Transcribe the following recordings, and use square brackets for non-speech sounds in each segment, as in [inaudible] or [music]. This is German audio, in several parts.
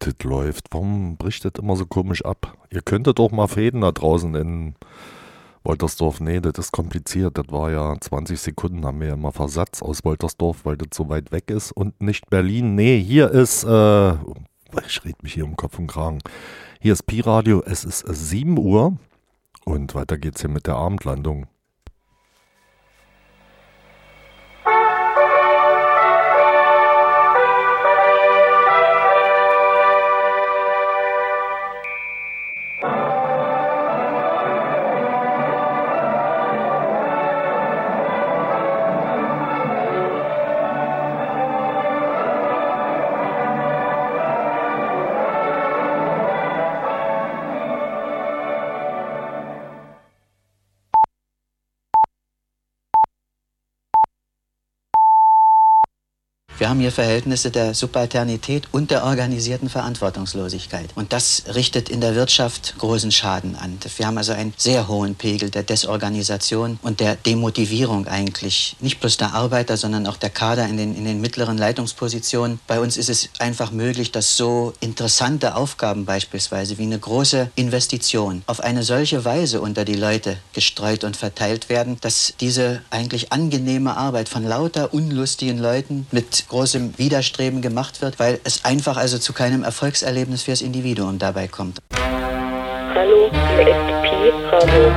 Das läuft. Warum bricht das immer so komisch ab? Ihr könntet doch mal Fäden da draußen in Woltersdorf. Nee, das ist kompliziert. Das war ja 20 Sekunden, haben wir ja immer Versatz aus Woltersdorf, weil das so weit weg ist. Und nicht Berlin. Nee, hier ist, äh, ich rede mich hier um Kopf und Kragen. Hier ist Pi-Radio, es ist 7 Uhr und weiter geht's hier mit der Abendlandung. Hier Verhältnisse der Subalternität und der organisierten Verantwortungslosigkeit. Und das richtet in der Wirtschaft großen Schaden an. Wir haben also einen sehr hohen Pegel der Desorganisation und der Demotivierung eigentlich. Nicht bloß der Arbeiter, sondern auch der Kader in den, in den mittleren Leitungspositionen. Bei uns ist es einfach möglich, dass so interessante Aufgaben beispielsweise wie eine große Investition auf eine solche Weise unter die Leute gestreut und verteilt werden, dass diese eigentlich angenehme Arbeit von lauter unlustigen Leuten mit großem Widerstreben gemacht wird, weil es einfach also zu keinem Erfolgserlebnis fürs Individuum dabei kommt. Hallo, Pi Radio.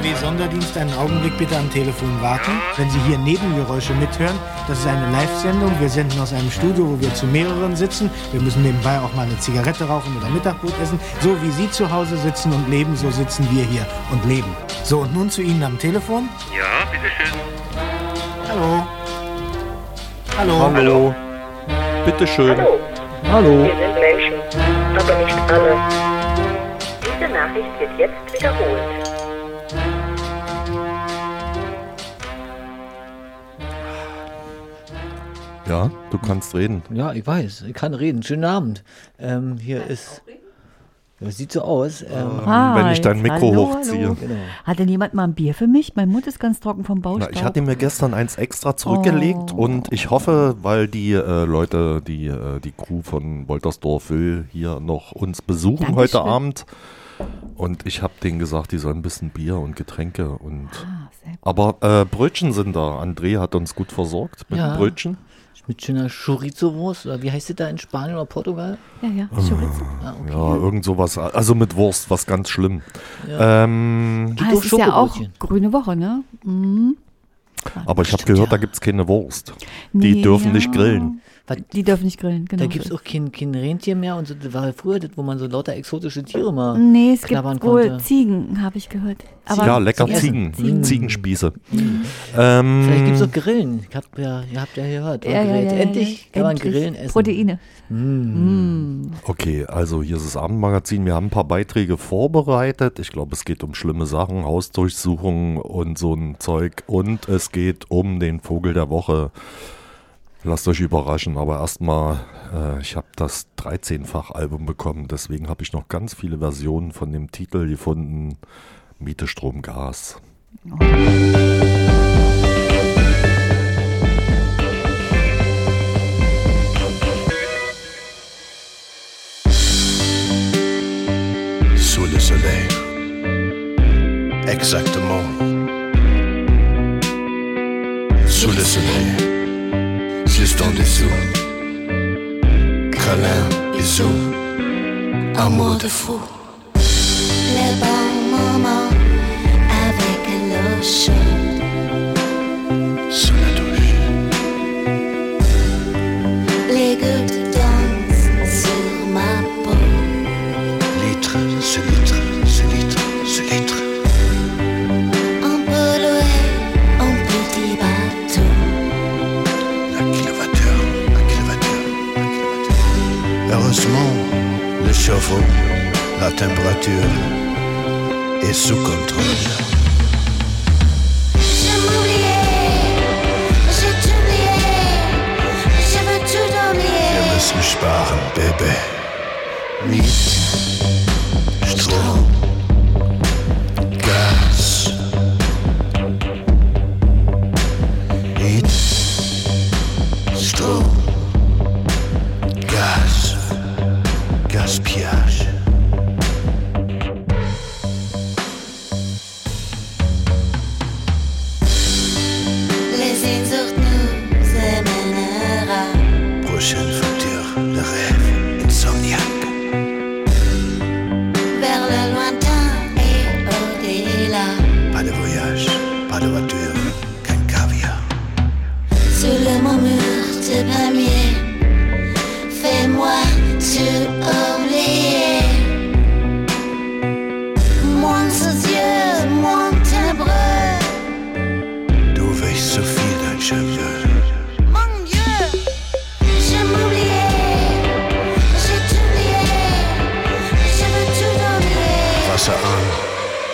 UKW Sonderdienst, einen Augenblick bitte am Telefon warten. Wenn Sie hier Nebengeräusche mithören, das ist eine Live-Sendung. Wir senden aus einem Studio, wo wir zu mehreren sitzen. Wir müssen nebenbei auch mal eine Zigarette rauchen oder Mittagbrot essen. So wie Sie zu Hause sitzen und leben, so sitzen wir hier und leben. So, und nun zu Ihnen am Telefon. Ja, bitteschön. Hallo. Hallo. Hallo. Bitteschön. Hallo, Hallo. wir sind Menschen, aber nicht alle. Diese Nachricht wird jetzt wiederholt. Ja, du kannst reden. Ja, ich weiß, ich kann reden. Schönen Abend. Ähm, hier ist. Das sieht so aus. Ähm, Wenn ich dein Mikro hallo, hochziehe. Hallo. Genau. Hat denn jemand mal ein Bier für mich? Mein Mund ist ganz trocken vom Baustaub. ich hatte mir gestern eins extra zurückgelegt Oh. und ich hoffe, weil die äh, Leute, die, äh, die Crew von Woltersdorf will hier noch uns besuchen Dankeschön. heute Abend. Und ich habe denen gesagt, die sollen ein bisschen Bier und Getränke und. Ah, sehr gut. Aber äh, Brötchen sind da. André hat uns gut versorgt mit Ja. Brötchen. Mit schöner Chorizo-Wurst. Oder wie heißt das da in Spanien oder Portugal? Ja, ja, Chorizo. Ah, okay. Ja, irgend sowas. Also mit Wurst, was ganz schlimm. Ähm, Ah, es ist ja auch grüne Woche, ne? Mhm. aber ich habe gehört, ja. da gibt es keine Wurst. Die Nee, dürfen ja. nicht grillen. Was, Die dürfen nicht grillen, genau. da gibt es auch kein, kein Rentier mehr und so. Das war früher, das, wo man so lauter exotische Tiere mal Nee, es knabbern gibt wohl. Ziegen, habe ich gehört. Aber ja, lecker. Ziegen. Ziegen. Ziegenspieße. Ähm, Vielleicht gibt es auch Grillen. Ich hab ja, ihr habt ja gehört. ja, ja, ja, ja, Endlich ja. kann man Endlich. Grillen essen. Proteine. Okay, also hier ist das Abendmagazin. Wir haben ein paar Beiträge vorbereitet. Ich glaube, es geht um schlimme Sachen, Hausdurchsuchungen und so ein Zeug. Und es geht um den Vogel der Woche. Lasst euch überraschen, aber erstmal, äh, ich habe das 13-fach-Album bekommen, deswegen habe ich noch ganz viele Versionen von dem Titel gefunden. Miete, Strom, Gas. Sous le soleil. Exactement. Sous le soleil. Juste en dessous. Câlin, bisous. Amour de fou. Les bons moments avec l'eau chaude. Chauffe-eau, la température est sous contrôle. Je veux tout Wir müssen sparen, Baby. An,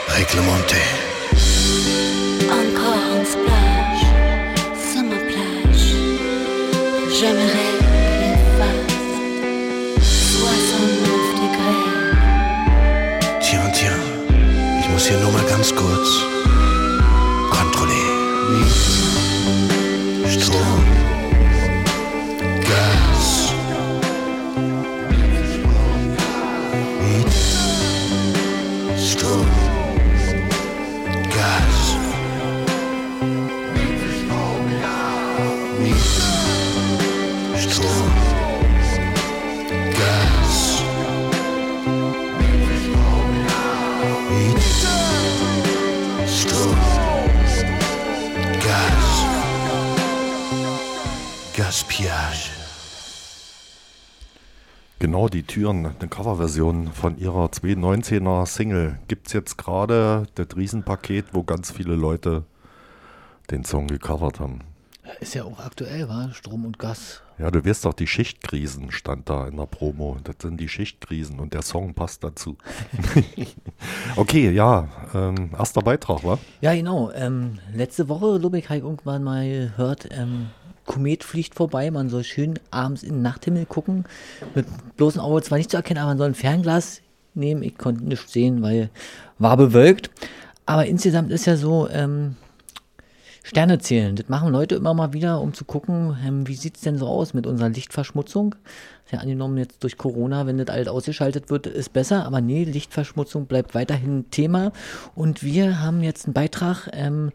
réglementé. Encore un splash, sur ma plage. J'aimerais qu'il fasse 69 degrés. Tiens, tiens, ich muss hier nur mal ganz kurz kontrollieren. Strom, Genau, die Türen, eine Coverversion von ihrer 2019er Single. Gibt es jetzt gerade das Riesenpaket, wo ganz viele Leute den Song gecovert haben. Ist ja auch aktuell, war Strom und Gas. Ja, du wirst doch, die Schichtkrisen stand da in der Promo. Das sind die Schichtkrisen und der Song passt dazu. [laughs] okay, ja, ähm, erster Beitrag, wa? Ja, genau. Ähm, letzte Woche, ich, habe ich irgendwann mal gehört, ähm, Komet fliegt vorbei. Man soll schön abends in den Nachthimmel gucken. Mit bloßem Auge zwar nicht zu erkennen, aber man soll ein Fernglas nehmen. Ich konnte nichts sehen, weil war bewölkt. Aber insgesamt ist ja so, ähm, Sterne zählen. Das machen Leute immer mal wieder, um zu gucken, ähm, wie sieht's denn so aus mit unserer Lichtverschmutzung. Ist ja angenommen jetzt durch Corona, wenn das alles ausgeschaltet wird, ist besser. Aber nee, Lichtverschmutzung bleibt weiterhin Thema. Und wir haben jetzt einen Beitrag, ähm,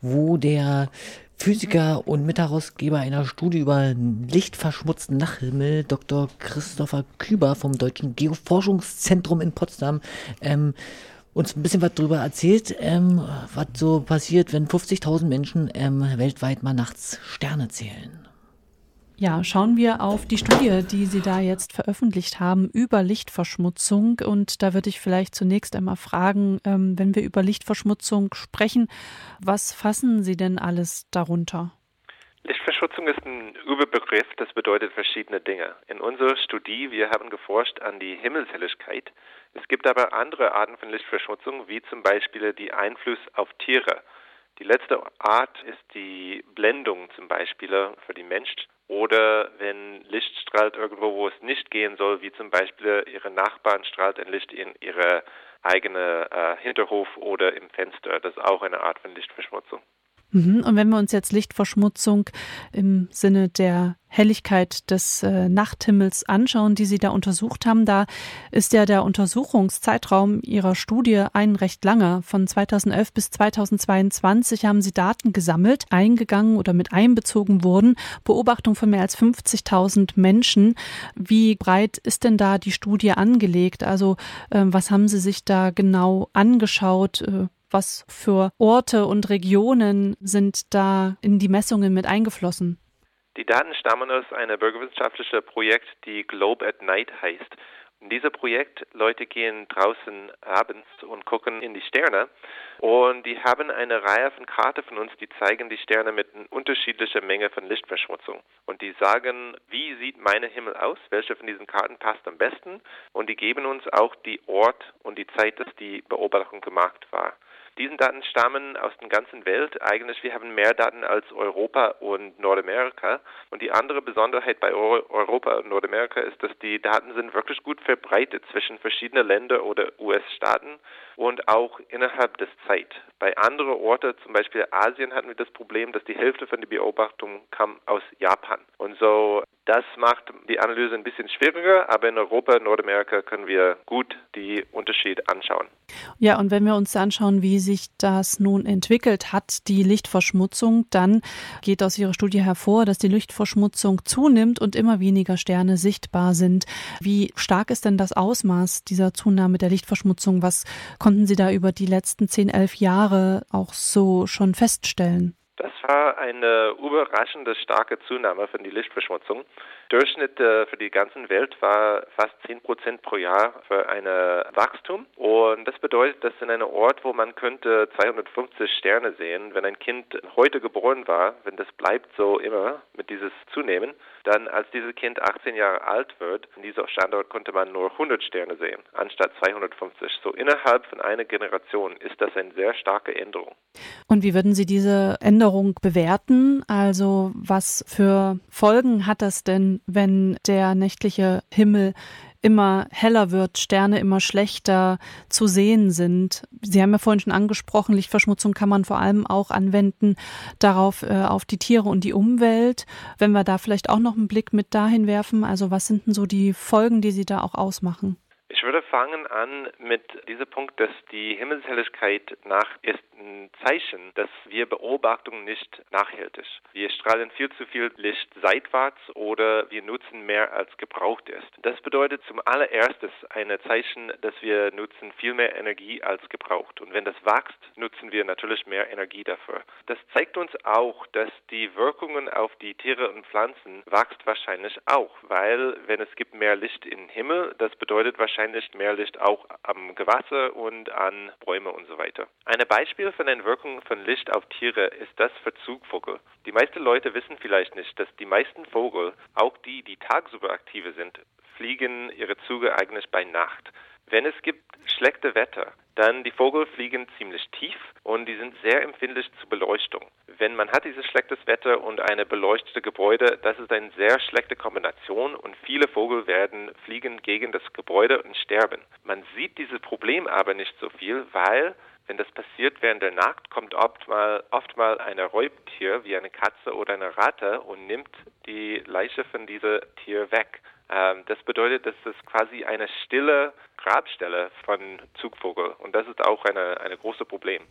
wo der Physiker und Mitherausgeber einer Studie über lichtverschmutzten Nachthimmel, Dr. Christopher Küber vom Deutschen Geoforschungszentrum in Potsdam, ähm, uns ein bisschen was darüber erzählt, ähm, was so passiert, wenn 50.000 Menschen ähm, weltweit mal nachts Sterne zählen. Ja, schauen wir auf die Studie, die Sie da jetzt veröffentlicht haben über Lichtverschmutzung. Und da würde ich vielleicht zunächst einmal fragen, ähm, wenn wir über Lichtverschmutzung sprechen, was fassen Sie denn alles darunter? Lichtverschmutzung ist ein Überbegriff, das bedeutet verschiedene Dinge. In unserer Studie, wir haben geforscht an die Himmelshelligkeit. Es gibt aber andere Arten von Lichtverschmutzung, wie zum Beispiel die Einfluss auf Tiere. Die letzte Art ist die Blendung zum Beispiel für die Mensch oder wenn Licht strahlt irgendwo, wo es nicht gehen soll, wie zum Beispiel ihre Nachbarn strahlt ein Licht in ihre eigene äh, Hinterhof oder im Fenster. Das ist auch eine Art von Lichtverschmutzung. Mhm. Und wenn wir uns jetzt Lichtverschmutzung im Sinne der Helligkeit des äh, Nachthimmels anschauen, die Sie da untersucht haben, da ist ja der Untersuchungszeitraum Ihrer Studie ein recht langer. Von 2011 bis 2022 haben Sie Daten gesammelt, eingegangen oder mit einbezogen wurden. Beobachtung von mehr als 50.000 Menschen. Wie breit ist denn da die Studie angelegt? Also äh, was haben Sie sich da genau angeschaut? Äh, was für Orte und Regionen sind da in die Messungen mit eingeflossen? Die Daten stammen aus einem bürgerwissenschaftlichen Projekt, die Globe at Night heißt. In diesem Projekt, Leute gehen draußen abends und gucken in die Sterne und die haben eine Reihe von Karten von uns, die zeigen die Sterne mit einer unterschiedlichen Menge von Lichtverschmutzung. Und die sagen, wie sieht meine Himmel aus, welche von diesen Karten passt am besten und die geben uns auch die Ort und die Zeit, dass die Beobachtung gemacht war. Diesen Daten stammen aus der ganzen Welt. Eigentlich, wir haben mehr Daten als Europa und Nordamerika. Und die andere Besonderheit bei Europa und Nordamerika ist, dass die Daten sind wirklich gut verbreitet zwischen verschiedenen Ländern oder US-Staaten und auch innerhalb des Zeit. Bei anderen Orten, zum Beispiel Asien, hatten wir das Problem, dass die Hälfte von der Beobachtung kam aus Japan. Und so, das macht die Analyse ein bisschen schwieriger, aber in Europa Nordamerika können wir gut die Unterschiede anschauen. Ja, und wenn wir uns anschauen, wie sich das nun entwickelt hat, die Lichtverschmutzung, dann geht aus Ihrer Studie hervor, dass die Lichtverschmutzung zunimmt und immer weniger Sterne sichtbar sind. Wie stark ist denn das Ausmaß dieser Zunahme der Lichtverschmutzung? Was konnten Sie da über die letzten 10, 11 Jahre auch so schon feststellen? Das war eine überraschende starke Zunahme von der Lichtverschmutzung. Durchschnitt äh, für die ganze Welt war fast 10 Prozent pro Jahr für ein Wachstum. Und das bedeutet, dass in einem Ort, wo man könnte 250 Sterne sehen, wenn ein Kind heute geboren war, wenn das bleibt so immer mit dieses Zunehmen, dann als dieses Kind 18 Jahre alt wird, in diesem Standort konnte man nur 100 Sterne sehen, anstatt 250. So innerhalb von einer Generation ist das eine sehr starke Änderung. Und wie würden Sie diese Änderung bewerten? Also was für Folgen hat das denn, wenn der nächtliche Himmel immer heller wird, Sterne immer schlechter zu sehen sind. Sie haben ja vorhin schon angesprochen, Lichtverschmutzung kann man vor allem auch anwenden darauf äh, auf die Tiere und die Umwelt. Wenn wir da vielleicht auch noch einen Blick mit dahin werfen, also was sind denn so die Folgen, die Sie da auch ausmachen? Ich würde fangen an mit diesem Punkt, dass die Himmelshelligkeit nach ist ein Zeichen, dass wir Beobachtungen nicht nachhältig. Wir strahlen viel zu viel Licht seitwärts oder wir nutzen mehr als gebraucht ist. Das bedeutet zum allererstes ein Zeichen, dass wir nutzen viel mehr Energie als gebraucht. Und wenn das wächst, nutzen wir natürlich mehr Energie dafür. Das zeigt uns auch, dass die Wirkungen auf die Tiere und Pflanzen wächst wahrscheinlich auch, weil wenn es gibt mehr Licht im Himmel, das bedeutet wahrscheinlich mehr Licht auch am Gewässer und an Bäume und so weiter. Ein Beispiel von den Wirkungen von Licht auf Tiere ist das für Zugvogel. Die meisten Leute wissen vielleicht nicht, dass die meisten Vogel, auch die, die tagsüber aktive sind, fliegen ihre Züge eigentlich bei Nacht. Wenn es gibt schlechte Wetter, dann die Vogel fliegen ziemlich tief und die sind sehr empfindlich zur Beleuchtung. Wenn man hat dieses schlechtes Wetter und eine beleuchtete Gebäude, das ist eine sehr schlechte Kombination und viele Vogel werden fliegen gegen das Gebäude und sterben. Man sieht dieses Problem aber nicht so viel, weil wenn das passiert während der Nacht, kommt oft mal, ein Räubtier wie eine Katze oder eine Ratte und nimmt die Leiche von diesem Tier weg. Ähm, das bedeutet, dass das quasi eine stille Grabstelle von Zugvogel und das ist auch eine, eine große Problem.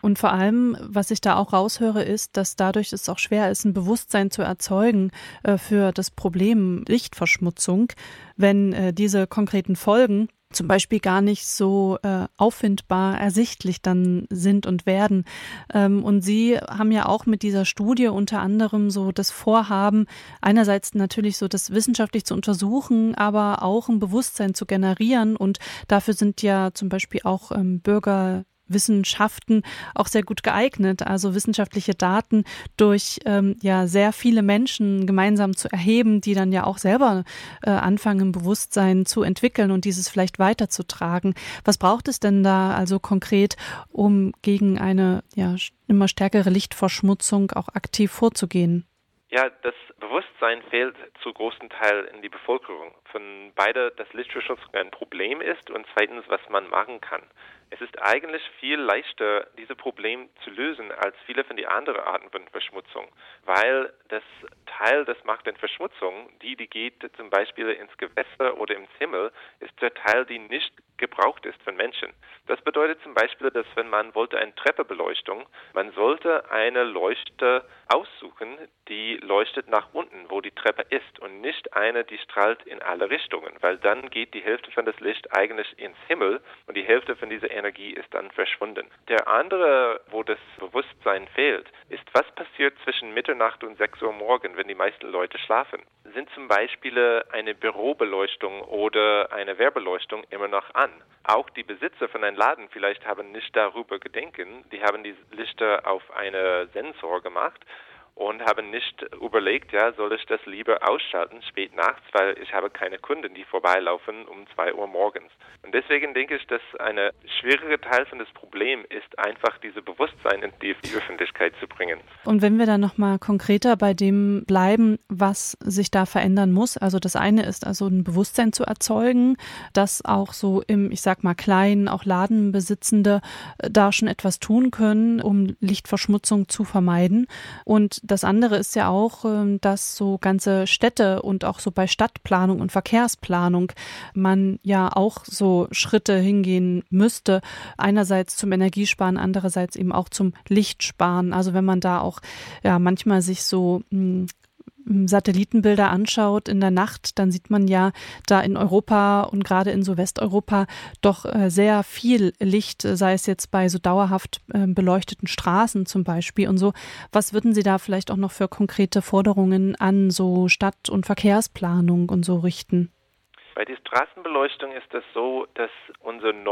Und vor allem, was ich da auch raushöre, ist, dass dadurch es auch schwer ist, ein Bewusstsein zu erzeugen äh, für das Problem Lichtverschmutzung, wenn äh, diese konkreten Folgen zum Beispiel gar nicht so äh, auffindbar ersichtlich dann sind und werden. Ähm, und Sie haben ja auch mit dieser Studie unter anderem so das Vorhaben, einerseits natürlich so das wissenschaftlich zu untersuchen, aber auch ein Bewusstsein zu generieren. Und dafür sind ja zum Beispiel auch ähm, Bürger Wissenschaften auch sehr gut geeignet, also wissenschaftliche Daten durch ähm, ja sehr viele Menschen gemeinsam zu erheben, die dann ja auch selber äh, anfangen, Bewusstsein zu entwickeln und dieses vielleicht weiterzutragen. Was braucht es denn da also konkret, um gegen eine ja immer stärkere Lichtverschmutzung auch aktiv vorzugehen? Ja, das Bewusstsein fehlt zu großen Teil in die Bevölkerung. Von beide, dass Lichtverschmutzung ein Problem ist und zweitens, was man machen kann. Es ist eigentlich viel leichter, dieses Problem zu lösen, als viele von den anderen Arten von Verschmutzung, weil das Teil, das macht den Verschmutzung, die, die geht zum Beispiel ins Gewässer oder ins Himmel, ist der Teil, die nicht gebraucht ist von Menschen. Das bedeutet zum Beispiel, dass wenn man wollte eine Treppebeleuchtung, man sollte eine Leuchte aussuchen, die leuchtet nach unten, wo die Treppe ist und nicht eine, die strahlt in alle Richtungen, weil dann geht die Hälfte von das Licht eigentlich ins Himmel und die Hälfte von dieser Energie ist dann verschwunden. Der andere, wo das Bewusstsein fehlt, ist, was passiert zwischen Mitternacht und 6 Uhr morgen, wenn die meisten Leute schlafen. Sind zum Beispiel eine Bürobeleuchtung oder eine Werbeleuchtung immer noch an? Auch die Besitzer von einem Laden vielleicht haben nicht darüber gedenken. Die haben die Lichter auf eine Sensor gemacht und habe nicht überlegt, ja, soll ich das lieber ausschalten spät nachts, weil ich habe keine Kunden, die vorbeilaufen um zwei Uhr morgens. Und deswegen denke ich, dass eine schwierige Teil von das Problem ist einfach diese Bewusstsein in die Öffentlichkeit zu bringen. Und wenn wir dann noch mal konkreter bei dem bleiben, was sich da verändern muss, also das eine ist also ein Bewusstsein zu erzeugen, dass auch so im, ich sag mal kleinen, auch Ladenbesitzende äh, da schon etwas tun können, um Lichtverschmutzung zu vermeiden und das andere ist ja auch, ähm, dass so ganze Städte und auch so bei Stadtplanung und Verkehrsplanung man ja auch so Schritte hingehen müsste. Einerseits zum Energiesparen, andererseits eben auch zum Lichtsparen. Also wenn man da auch ja manchmal sich so hm, Satellitenbilder anschaut in der Nacht, dann sieht man ja da in Europa und gerade in so Westeuropa doch äh, sehr viel Licht, sei es jetzt bei so dauerhaft äh, beleuchteten Straßen zum Beispiel und so. Was würden Sie da vielleicht auch noch für konkrete Forderungen an so Stadt- und Verkehrsplanung und so richten? Bei der Straßenbeleuchtung ist es so, dass unsere die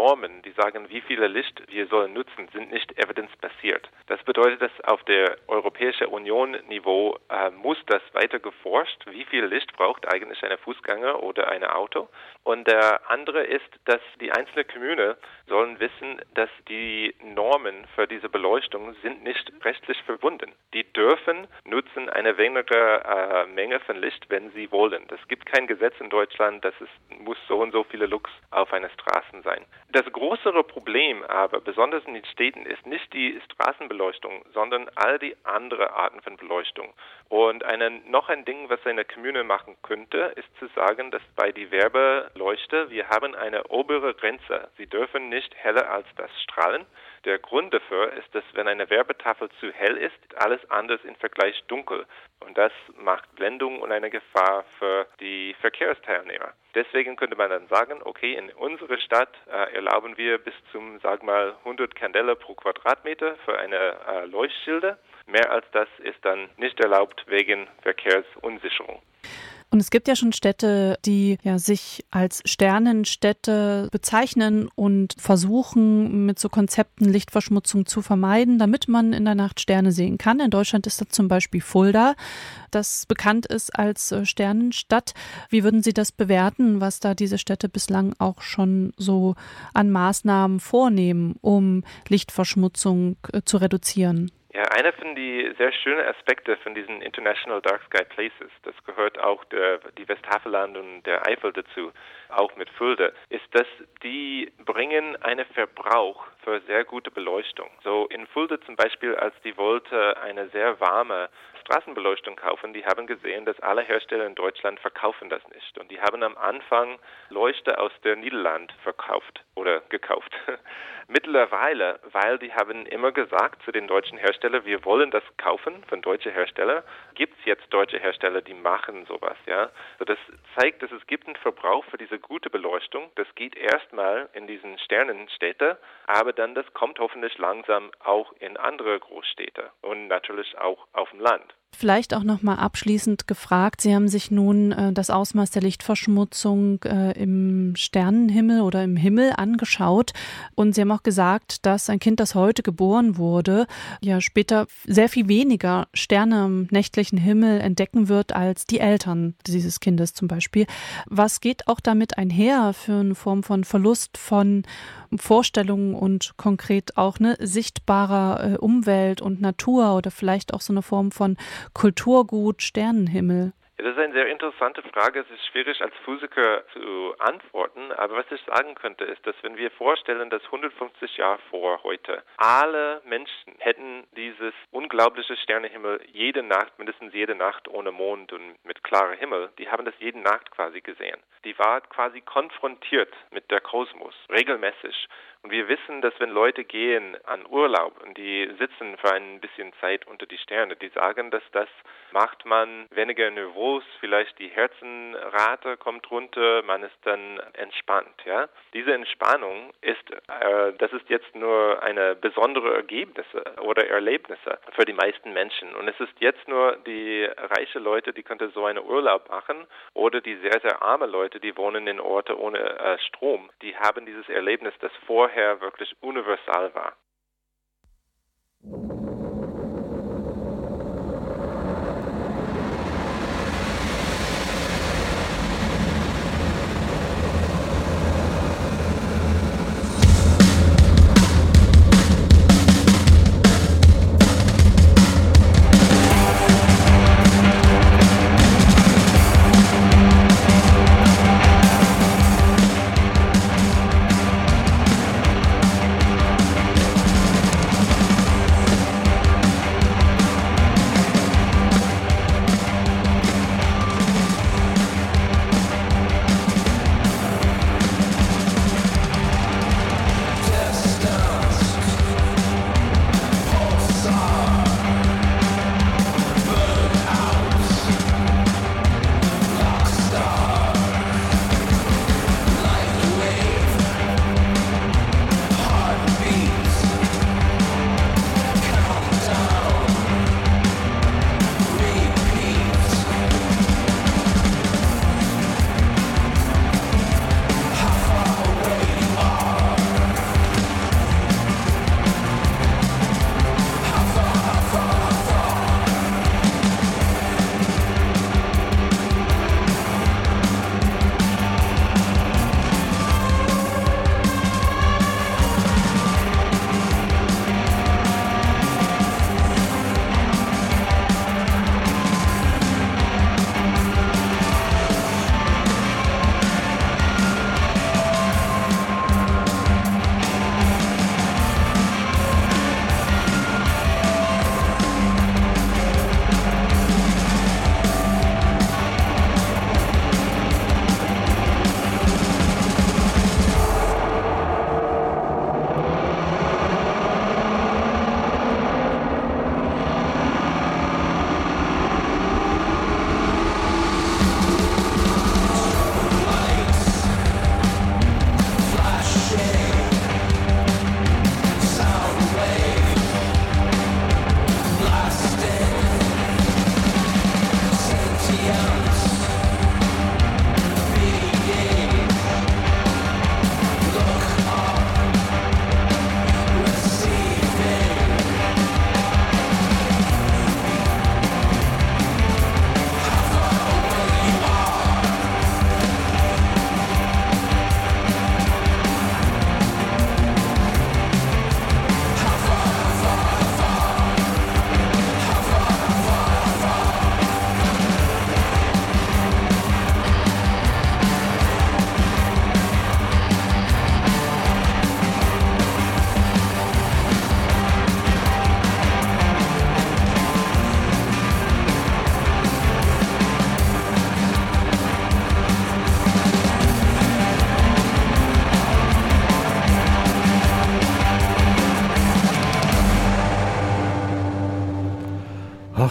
sagen, wie viel Licht wir sollen nutzen, sind nicht evidenzbasiert. Das bedeutet, dass auf der Europäischen Union Niveau äh, muss das weiter geforscht, wie viel Licht braucht eigentlich eine Fußgänger oder ein Auto. Und der andere ist, dass die einzelnen Kommunen sollen wissen, dass die Normen für diese Beleuchtung sind nicht rechtlich verbunden. Die dürfen nutzen eine weniger äh, Menge von Licht, wenn sie wollen. Es gibt kein Gesetz in Deutschland, dass es muss so und so viele Lux auf einer Straße sein. Das größere Problem aber, besonders in den Städten, ist nicht die Straßenbeleuchtung, sondern all die anderen Arten von Beleuchtung. Und eine, noch ein Ding, was eine Kommune machen könnte, ist zu sagen, dass bei die Werbeleuchte, wir haben eine obere Grenze. Sie dürfen nicht heller als das strahlen. Der Grund dafür ist, dass wenn eine Werbetafel zu hell ist, alles anders im Vergleich dunkel. Und das macht Blendung und eine Gefahr für die Verkehrsteilnehmer. Deswegen könnte man dann sagen, okay, in unserer Stadt äh, erlauben wir bis zum, sag mal, 100 Kandela pro Quadratmeter für eine äh, Leuchtschilder. Mehr als das ist dann nicht erlaubt wegen Verkehrsunsicherung. Und es gibt ja schon Städte, die ja sich als Sternenstädte bezeichnen und versuchen, mit so Konzepten Lichtverschmutzung zu vermeiden, damit man in der Nacht Sterne sehen kann. In Deutschland ist das zum Beispiel Fulda, das bekannt ist als äh, Sternenstadt. Wie würden Sie das bewerten, was da diese Städte bislang auch schon so an Maßnahmen vornehmen, um Lichtverschmutzung äh, zu reduzieren? Ja, einer von die sehr schönen Aspekte von diesen International Dark Sky Places, das gehört auch der, die Westhaveland und der Eifel dazu, auch mit Fulda, ist, dass die bringen einen Verbrauch für sehr gute Beleuchtung. So in Fulda zum Beispiel, als die wollte eine sehr warme Straßenbeleuchtung kaufen, die haben gesehen, dass alle Hersteller in Deutschland verkaufen das nicht. Und die haben am Anfang Leuchte aus der Niederland verkauft oder gekauft. [laughs] Mittlerweile, weil die haben immer gesagt zu den deutschen Herstellern, wir wollen das kaufen von deutschen Herstellern, gibt es jetzt deutsche Hersteller, die machen sowas, ja. So das zeigt, dass es gibt einen Verbrauch für diese gute Beleuchtung. Das geht erstmal in diesen Sternenstädte, aber dann das kommt hoffentlich langsam auch in andere Großstädte und natürlich auch auf dem Land. Vielleicht auch noch mal abschließend gefragt: Sie haben sich nun äh, das Ausmaß der Lichtverschmutzung äh, im Sternenhimmel oder im Himmel angeschaut und Sie haben auch gesagt, dass ein Kind, das heute geboren wurde, ja später sehr viel weniger Sterne im nächtlichen Himmel entdecken wird als die Eltern dieses Kindes zum Beispiel. Was geht auch damit einher für eine Form von Verlust von Vorstellungen und konkret auch eine sichtbarer äh, Umwelt und Natur oder vielleicht auch so eine Form von Kulturgut, Sternenhimmel? Ja, das ist eine sehr interessante Frage. Es ist schwierig als Physiker zu antworten. Aber was ich sagen könnte, ist, dass wenn wir vorstellen, dass 150 Jahre vor heute alle Menschen hätten dieses unglaubliche Sternehimmel jede Nacht, mindestens jede Nacht ohne Mond und mit klarem Himmel, die haben das jede Nacht quasi gesehen. Die war quasi konfrontiert mit der Kosmos, regelmäßig. Und wir wissen, dass wenn Leute gehen an Urlaub und die sitzen für ein bisschen Zeit unter die Sterne, die sagen, dass das macht man weniger nervös, vielleicht die Herzenrate kommt runter, man ist dann entspannt. Ja, diese Entspannung ist, äh, das ist jetzt nur eine besondere Ergebnisse oder Erlebnisse für die meisten Menschen. Und es ist jetzt nur die reiche Leute, die könnte so einen Urlaub machen, oder die sehr sehr arme Leute, die wohnen in Orte ohne äh, Strom, die haben dieses Erlebnis, das vorher vorher wirklich universal war.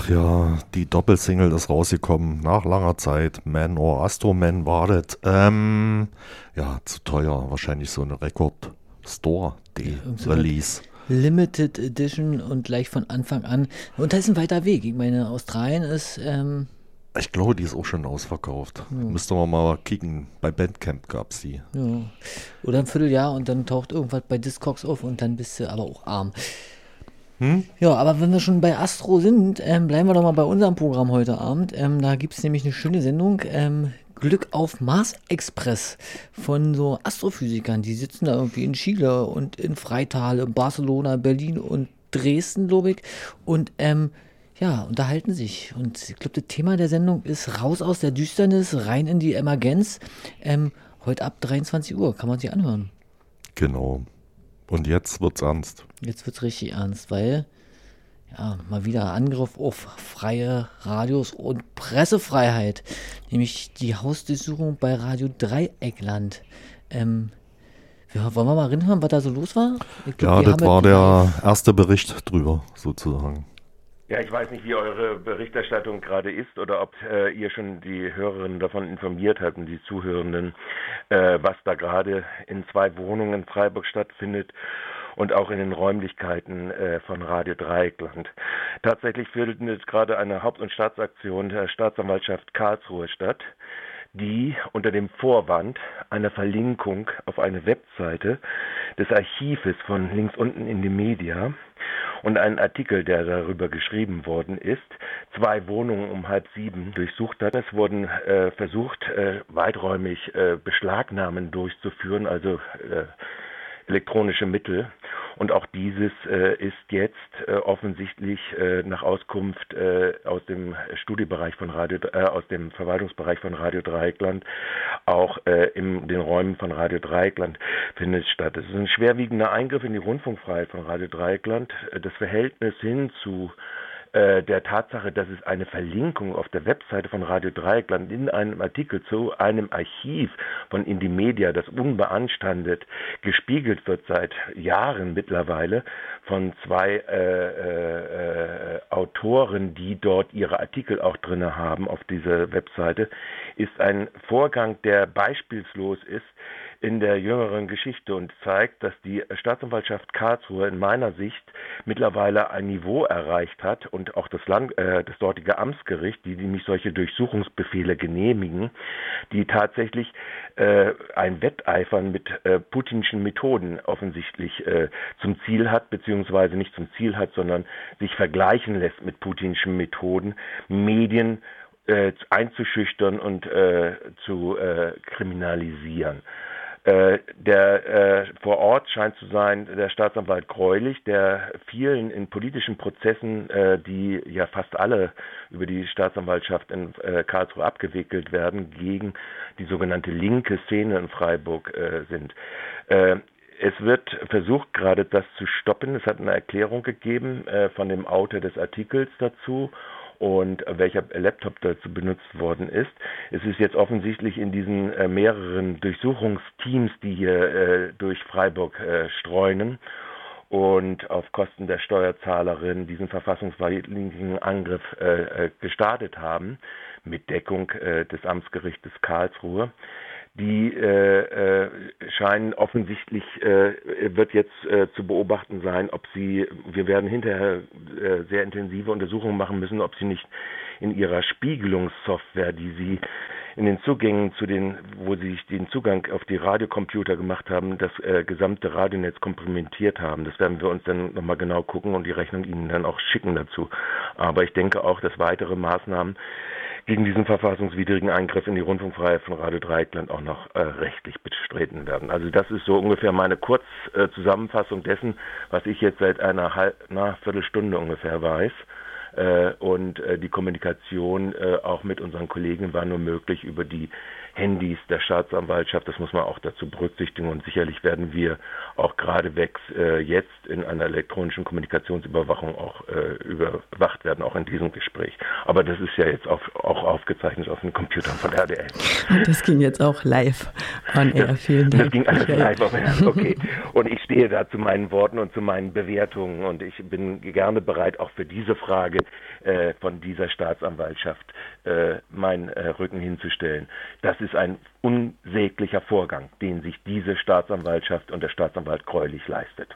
Ach ja, die Doppelsingle ist rausgekommen nach langer Zeit. Man or Astro Man war das. Ähm, ja, zu teuer. Wahrscheinlich so eine Record Store D Release. Limited Edition und gleich von Anfang an. Und da ist ein weiter Weg. Ich meine, Australien ist. Ähm, Ich glaube, die ist auch schon ausverkauft. Müsste man mal kicken. Bei Bandcamp gab es die. ja, oder ein Vierteljahr und dann taucht irgendwas bei Discogs auf und dann bist du aber auch arm. Ja, aber wenn wir schon bei Astro sind, ähm, bleiben wir doch mal bei unserem Programm heute Abend. Ähm, da gibt es nämlich eine schöne Sendung, ähm, Glück auf Mars Express von so Astrophysikern. Die sitzen da irgendwie in Chile und in Freital, in Barcelona, Berlin und Dresden, glaube ich. Und ähm, ja, unterhalten sich. Und ich glaube, das Thema der Sendung ist raus aus der Düsternis, rein in die Emergenz. Ähm, heute ab 23 Uhr kann man sich anhören. Genau. Und jetzt wird's ernst. Jetzt wird's richtig ernst, weil ja, mal wieder Angriff auf freie Radios und Pressefreiheit, nämlich die Hausdurchsuchung bei Radio Dreieckland. Ähm, wollen wir mal reinhören, was da so los war? Glaub, Ja, das war der erste Bericht drüber, sozusagen. Ja, ich weiß nicht, wie eure Berichterstattung gerade ist oder ob äh, ihr schon die Hörerinnen davon informiert habt und die Zuhörenden, äh, was da gerade in zwei Wohnungen in Freiburg stattfindet und auch in den Räumlichkeiten äh, von Radio Dreieckland. Tatsächlich findet gerade eine Haupt- und Staatsaktion der Staatsanwaltschaft Karlsruhe statt, die unter dem Vorwand einer Verlinkung auf eine Webseite des Archives von links unten in die Media und einen Artikel, der darüber geschrieben worden ist, zwei Wohnungen um halb sieben durchsucht hat. Es wurden äh, versucht, äh, weiträumig äh, Beschlagnahmen durchzuführen, also äh, elektronische Mittel. Und auch dieses äh, ist jetzt äh, offensichtlich äh, nach Auskunft äh, aus dem Studiebereich von Radio, äh, aus dem Verwaltungsbereich von Radio Dreieckland, auch äh, in den Räumen von Radio Dreieckland findet statt. Es ist ein schwerwiegender Eingriff in die Rundfunkfreiheit von Radio Dreieckland. Das Verhältnis hin zu äh, der Tatsache, dass es eine Verlinkung auf der Webseite von Radio Dreieckland in einem Artikel zu einem Archiv von Indymedia, das unbeanstandet gespiegelt wird seit Jahren mittlerweile von zwei äh, äh, äh, Autoren, die dort ihre Artikel auch drinne haben auf dieser Webseite, ist ein Vorgang, der beispielslos ist in der jüngeren Geschichte und zeigt, dass die Staatsanwaltschaft Karlsruhe in meiner Sicht mittlerweile ein Niveau erreicht hat und auch das, Land, äh, das dortige Amtsgericht, die nämlich solche Durchsuchungsbefehle genehmigen, die tatsächlich äh, ein Wetteifern mit äh, putinschen Methoden offensichtlich äh, zum Ziel hat, beziehungsweise nicht zum Ziel hat, sondern sich vergleichen lässt mit putinschen Methoden, Medien äh, einzuschüchtern und äh, zu äh, kriminalisieren. Äh, der äh, vor Ort scheint zu sein der Staatsanwalt Greulich, der vielen in politischen Prozessen, äh, die ja fast alle über die Staatsanwaltschaft in äh, Karlsruhe abgewickelt werden, gegen die sogenannte linke Szene in Freiburg äh, sind. Äh, es wird versucht gerade das zu stoppen. Es hat eine Erklärung gegeben von dem Autor des Artikels dazu und welcher Laptop dazu benutzt worden ist. Es ist jetzt offensichtlich in diesen äh, mehreren Durchsuchungsteams, die hier äh, durch Freiburg äh, streunen. Und auf Kosten der Steuerzahlerin diesen verfassungswidrigen Angriff äh, äh, gestartet haben, mit Deckung äh, des Amtsgerichtes Karlsruhe die äh, äh, scheinen offensichtlich, äh, wird jetzt äh, zu beobachten sein, ob sie, wir werden hinterher äh, sehr intensive Untersuchungen machen müssen, ob sie nicht in ihrer Spiegelungssoftware, die sie in den Zugängen zu den, wo sie sich den Zugang auf die Radiocomputer gemacht haben, das äh, gesamte Radionetz komprimentiert haben. Das werden wir uns dann nochmal genau gucken und die Rechnung Ihnen dann auch schicken dazu. Aber ich denke auch, dass weitere Maßnahmen gegen diesen verfassungswidrigen Eingriff in die Rundfunkfreiheit von Radio Dreieckland auch noch äh, rechtlich bestritten werden. Also das ist so ungefähr meine Kurzzusammenfassung dessen, was ich jetzt seit einer halb, na, Viertelstunde ungefähr weiß. Äh, und äh, die Kommunikation äh, auch mit unseren Kollegen war nur möglich über die Handys der Staatsanwaltschaft. Das muss man auch dazu berücksichtigen. Und sicherlich werden wir auch geradewegs äh, jetzt in einer elektronischen Kommunikationsüberwachung auch äh, überwacht werden, auch in diesem Gespräch. Aber das ist ja jetzt auf, auch aufgezeichnet auf den Computern von RDL. Und [laughs] das ging jetzt auch live on air. Vielen Dank. Das ging alles live on air. [laughs] Okay. Und ich stehe da zu meinen Worten und zu meinen Bewertungen. Und ich bin gerne bereit, auch für diese Frage äh, von dieser Staatsanwaltschaft äh, meinen äh, Rücken hinzustellen. Das ist ein unsäglicher Vorgang, den sich diese Staatsanwaltschaft und der Staatsanwalt greulich leistet.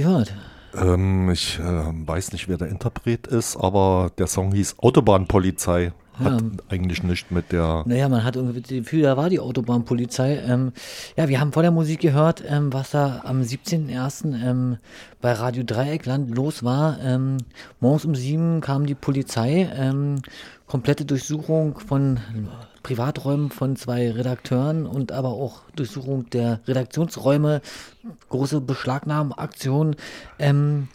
Gerade gehört? Ähm, ich äh, weiß nicht, wer der Interpret ist, aber der Song hieß Autobahnpolizei. Hat Ja. eigentlich nicht mit der. Naja, man hat irgendwie das Gefühl, da war die Autobahnpolizei. Ähm, ja, wir haben vor der Musik gehört, ähm, was da am 17.01. Ähm, bei Radio Dreieckland los war. Ähm, morgens um sieben kam die Polizei, ähm, komplette Durchsuchung von Privaträumen von zwei Redakteuren und aber auch Durchsuchung der Redaktionsräume, große Beschlagnahmenaktion. Ähm,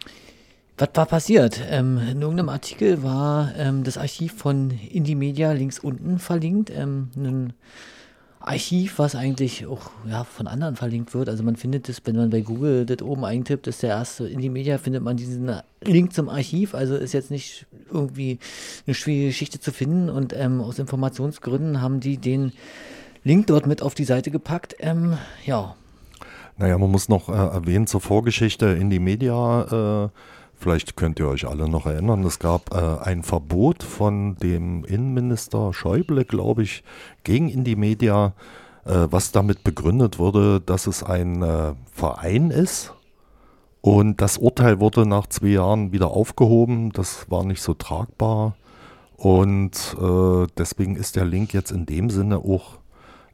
was war passiert? Ähm, in irgendeinem Artikel war ähm, das Archiv von Indie Media links unten verlinkt. Ähm, ein Archiv, was eigentlich auch ja, von anderen verlinkt wird. Also man findet das, wenn man bei Google das oben eintippt, ist der erste Indie Media, findet man diesen Link zum Archiv. Also ist jetzt nicht irgendwie eine schwierige Geschichte zu finden. Und ähm, aus Informationsgründen haben die den Link dort mit auf die Seite gepackt. Ähm, ja, Naja, man muss noch äh, erwähnen zur Vorgeschichte in die Media. Äh, vielleicht könnt ihr euch alle noch erinnern. Es gab äh, ein Verbot von dem Innenminister Schäuble, glaube ich, gegen Indie Media, äh, was damit begründet wurde, dass es ein äh, Verein ist. Und das Urteil wurde nach zwei Jahren wieder aufgehoben. Das war nicht so tragbar. Und äh, deswegen ist der Link jetzt in dem Sinne auch,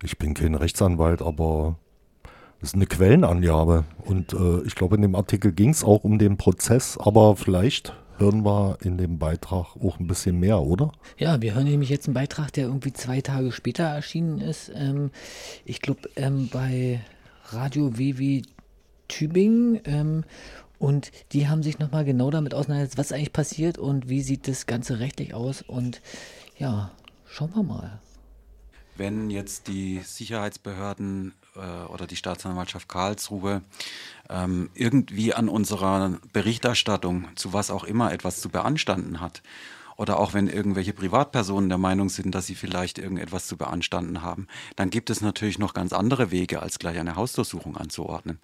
ich bin kein Rechtsanwalt, aber das ist eine Quellenangabe. Und äh, ich glaube, in dem Artikel ging es auch um den Prozess, aber vielleicht hören wir in dem Beitrag auch ein bisschen mehr, oder? Ja, wir hören nämlich jetzt einen Beitrag, der irgendwie zwei Tage später erschienen ist. Ähm, ich glaube, ähm, bei Radio WW Tübingen. Ähm, und die haben sich nochmal genau damit auseinandergesetzt, was eigentlich passiert und wie sieht das Ganze rechtlich aus. Und ja, schauen wir mal. Wenn jetzt die Sicherheitsbehörden äh, oder die Staatsanwaltschaft Karlsruhe ähm, irgendwie an unserer Berichterstattung zu was auch immer etwas zu beanstanden hat, oder auch wenn irgendwelche Privatpersonen der Meinung sind, dass sie vielleicht irgendetwas zu beanstanden haben, dann gibt es natürlich noch ganz andere Wege, als gleich eine Hausdurchsuchung anzuordnen.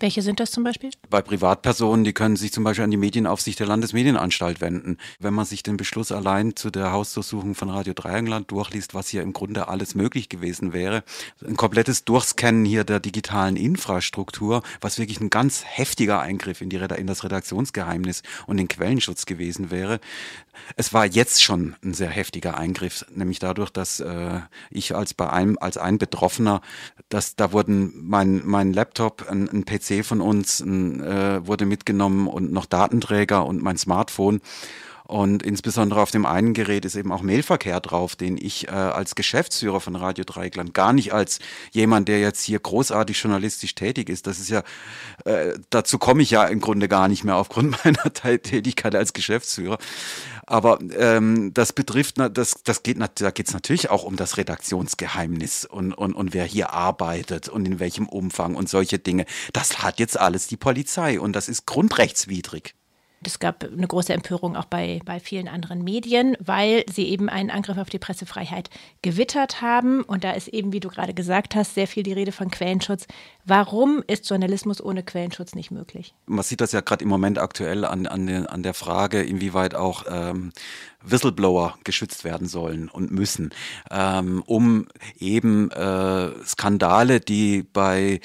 Welche sind das zum Beispiel? Bei Privatpersonen, die können sich zum Beispiel an die Medienaufsicht der Landesmedienanstalt wenden. Wenn man sich den Beschluss allein zu der Hausdurchsuchung von Radio Dreieckland durchliest, was hier im Grunde alles möglich gewesen wäre, ein komplettes Durchscannen hier der digitalen Infrastruktur, was wirklich ein ganz heftiger Eingriff in, die, in das Redaktionsgeheimnis und den Quellenschutz gewesen wäre. Es war jetzt schon ein sehr heftiger Eingriff, nämlich dadurch, dass äh, ich als bei einem, als ein Betroffener, dass da wurden mein, mein Laptop, ein, ein PC von uns, ein, äh, wurde mitgenommen und noch Datenträger und mein Smartphone. Und insbesondere auf dem einen Gerät ist eben auch Mailverkehr drauf, den ich äh, als Geschäftsführer von Radio Dreigland gar nicht als jemand, der jetzt hier großartig journalistisch tätig ist. Das ist ja, äh, dazu komme ich ja im Grunde gar nicht mehr aufgrund [laughs] meiner Tätigkeit als Geschäftsführer. Aber ähm, das betrifft, das, das geht, da geht es natürlich auch um das Redaktionsgeheimnis und, und, und wer hier arbeitet und in welchem Umfang und solche Dinge. Das hat jetzt alles die Polizei und das ist grundrechtswidrig. Es gab eine große Empörung auch bei, bei vielen anderen Medien, weil sie eben einen Angriff auf die Pressefreiheit gewittert haben. Und da ist eben, wie du gerade gesagt hast, sehr viel die Rede von Quellenschutz. Warum ist Journalismus ohne Quellenschutz nicht möglich? Man sieht das ja gerade im Moment aktuell an, an, an der Frage, inwieweit auch ähm, Whistleblower geschützt werden sollen und müssen, ähm, um eben äh, Skandale, die bei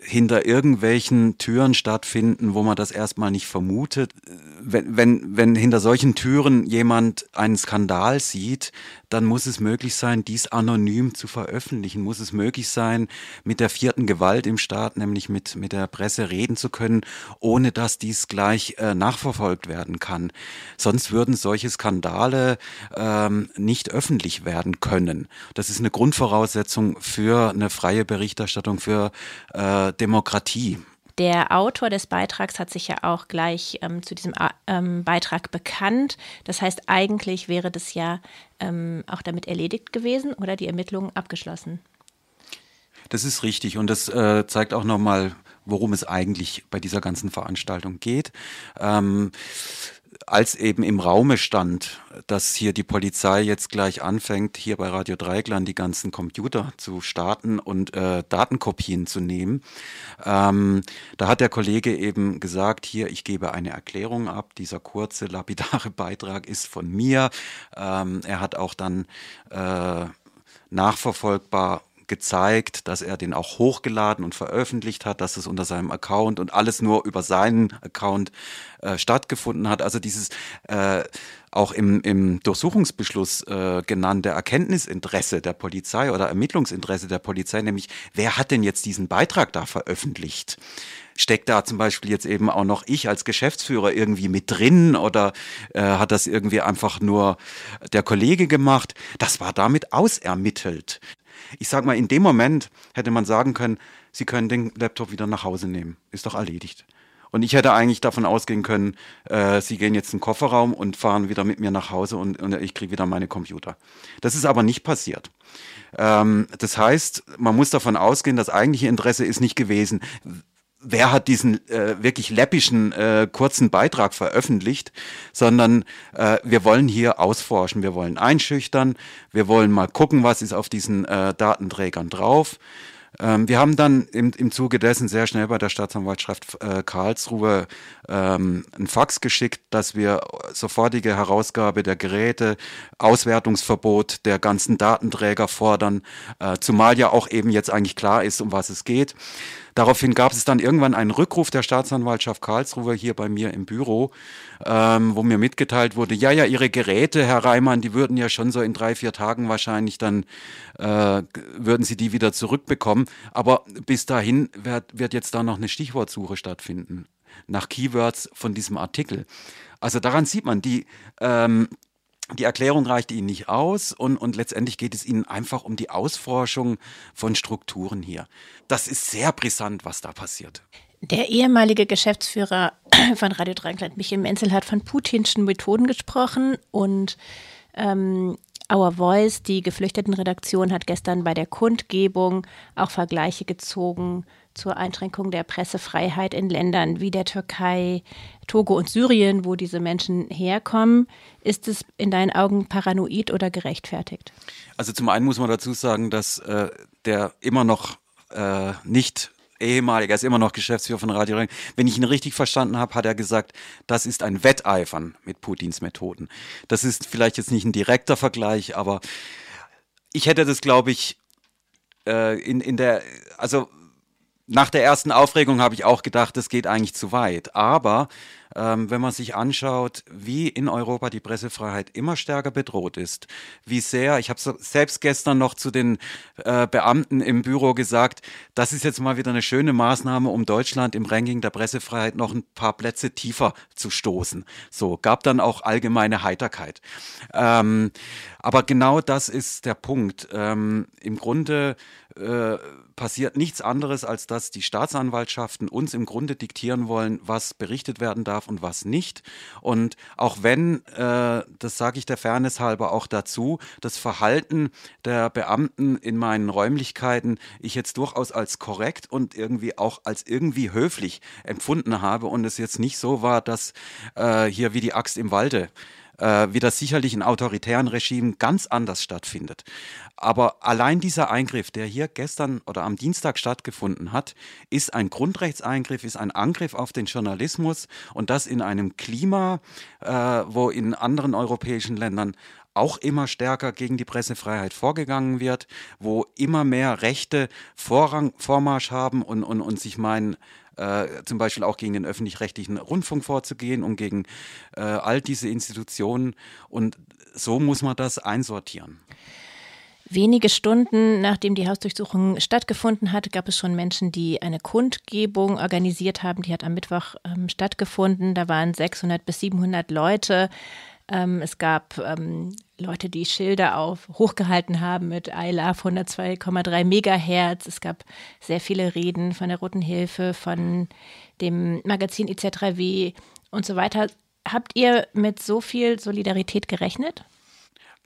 hinter irgendwelchen Türen stattfinden, wo man das erstmal nicht vermutet. Wenn, wenn, wenn hinter solchen Türen jemand einen Skandal sieht, dann muss es möglich sein, dies anonym zu veröffentlichen, muss es möglich sein, mit der vierten Gewalt im Staat, nämlich mit, mit der Presse reden zu können, ohne dass dies gleich äh, nachverfolgt werden kann. Sonst würden solche Skandale ähm, nicht öffentlich werden können. Das ist eine Grundvoraussetzung für eine freie Berichterstattung, für äh, Demokratie. Der Autor des Beitrags hat sich ja auch gleich ähm, zu diesem äh, ähm, Beitrag bekannt. Das heißt, eigentlich wäre das ja ähm, auch damit erledigt gewesen oder die Ermittlungen abgeschlossen. Das ist richtig und das äh, zeigt auch nochmal, worum es eigentlich bei dieser ganzen Veranstaltung geht. Ähm, als eben im Raume stand, dass hier die Polizei jetzt gleich anfängt, hier bei Radio Dreigland die ganzen Computer zu starten und äh, Datenkopien zu nehmen, ähm, da hat der Kollege eben gesagt, hier, ich gebe eine Erklärung ab, dieser kurze, lapidare [laughs] Beitrag ist von mir. Ähm, er hat auch dann äh, nachverfolgbar gezeigt, dass er den auch hochgeladen und veröffentlicht hat, dass es unter seinem Account und alles nur über seinen Account äh, stattgefunden hat. Also dieses äh, auch im, im Durchsuchungsbeschluss äh, genannte Erkenntnisinteresse der Polizei oder Ermittlungsinteresse der Polizei, nämlich wer hat denn jetzt diesen Beitrag da veröffentlicht? steckt da zum Beispiel jetzt eben auch noch ich als Geschäftsführer irgendwie mit drin oder äh, hat das irgendwie einfach nur der Kollege gemacht? Das war damit ausermittelt. Ich sag mal, in dem Moment hätte man sagen können, Sie können den Laptop wieder nach Hause nehmen. Ist doch erledigt. Und ich hätte eigentlich davon ausgehen können, äh, Sie gehen jetzt in den Kofferraum und fahren wieder mit mir nach Hause und, und ich kriege wieder meine Computer. Das ist aber nicht passiert. Ähm, das heißt, man muss davon ausgehen, das eigentliche Interesse ist nicht gewesen, wer hat diesen äh, wirklich läppischen äh, kurzen Beitrag veröffentlicht, sondern äh, wir wollen hier ausforschen, wir wollen einschüchtern, wir wollen mal gucken, was ist auf diesen äh, Datenträgern drauf. Ähm, wir haben dann im, im Zuge dessen sehr schnell bei der Staatsanwaltschaft äh, Karlsruhe ähm, ein Fax geschickt, dass wir sofortige Herausgabe der Geräte, Auswertungsverbot der ganzen Datenträger fordern, äh, zumal ja auch eben jetzt eigentlich klar ist, um was es geht. Daraufhin gab es dann irgendwann einen Rückruf der Staatsanwaltschaft Karlsruhe hier bei mir im Büro, ähm, wo mir mitgeteilt wurde, ja, ja, Ihre Geräte, Herr Reimann, die würden ja schon so in drei, vier Tagen wahrscheinlich dann, äh, würden Sie die wieder zurückbekommen. Aber bis dahin wird, wird jetzt da noch eine Stichwortsuche stattfinden nach Keywords von diesem Artikel. Also daran sieht man, die, ähm, die Erklärung reicht Ihnen nicht aus und, und letztendlich geht es Ihnen einfach um die Ausforschung von Strukturen hier. Das ist sehr brisant, was da passiert. Der ehemalige Geschäftsführer [clears throat] von Radio Dreieckland, Michael Menzel, hat von putinschen Methoden gesprochen und ähm, Our Voice, die Geflüchtetenredaktion, hat gestern bei der Kundgebung auch Vergleiche gezogen zur Einschränkung der Pressefreiheit in Ländern wie der Türkei, Togo und Syrien, wo diese Menschen herkommen. Ist es in deinen Augen paranoid oder gerechtfertigt? Also zum einen muss man dazu sagen, dass äh, der immer noch äh, nicht ehemaliger, er ist immer noch Geschäftsführer von Radio Ring. Wenn ich ihn richtig verstanden habe, hat er gesagt, das ist ein Wetteifern mit Putins Methoden. Das ist vielleicht jetzt nicht ein direkter Vergleich, aber ich hätte das, glaube ich, äh, in, in der, also nach der ersten Aufregung habe ich auch gedacht, das geht eigentlich zu weit. Aber ähm, wenn man sich anschaut, wie in Europa die Pressefreiheit immer stärker bedroht ist, wie sehr, ich habe selbst gestern noch zu den äh, Beamten im Büro gesagt, das ist jetzt mal wieder eine schöne Maßnahme, um Deutschland im Ranking der Pressefreiheit noch ein paar Plätze tiefer zu stoßen. So, gab dann auch allgemeine Heiterkeit. Ähm, aber genau das ist der Punkt. Ähm, Im Grunde äh, passiert nichts anderes, als dass die Staatsanwaltschaften uns im Grunde diktieren wollen, was berichtet werden darf und was nicht. Und auch wenn, äh, das sage ich der Fairness halber auch dazu, das Verhalten der Beamten in meinen Räumlichkeiten ich jetzt durchaus als korrekt und irgendwie auch als irgendwie höflich empfunden habe und es jetzt nicht so war, dass äh, hier wie die Axt im Walde äh, wie das sicherlich in autoritären Regimen ganz anders stattfindet. Aber allein dieser Eingriff, der hier gestern oder am Dienstag stattgefunden hat, ist ein Grundrechtseingriff, ist ein Angriff auf den Journalismus und das in einem Klima, äh, wo in anderen europäischen Ländern auch immer stärker gegen die Pressefreiheit vorgegangen wird, wo immer mehr Rechte Vorrang, Vormarsch haben und, und, und sich meinen, äh, zum Beispiel auch gegen den öffentlich-rechtlichen Rundfunk vorzugehen und gegen äh, all diese Institutionen. Und so muss man das einsortieren. Wenige Stunden nachdem die Hausdurchsuchung stattgefunden hat, gab es schon Menschen, die eine Kundgebung organisiert haben. Die hat am Mittwoch ähm, stattgefunden. Da waren 600 bis 700 Leute. Ähm, es gab ähm, Leute, die Schilder auf hochgehalten haben mit I love 102,3 Megahertz. Es gab sehr viele Reden von der Roten Hilfe, von dem Magazin EZ3W und so weiter. Habt ihr mit so viel Solidarität gerechnet?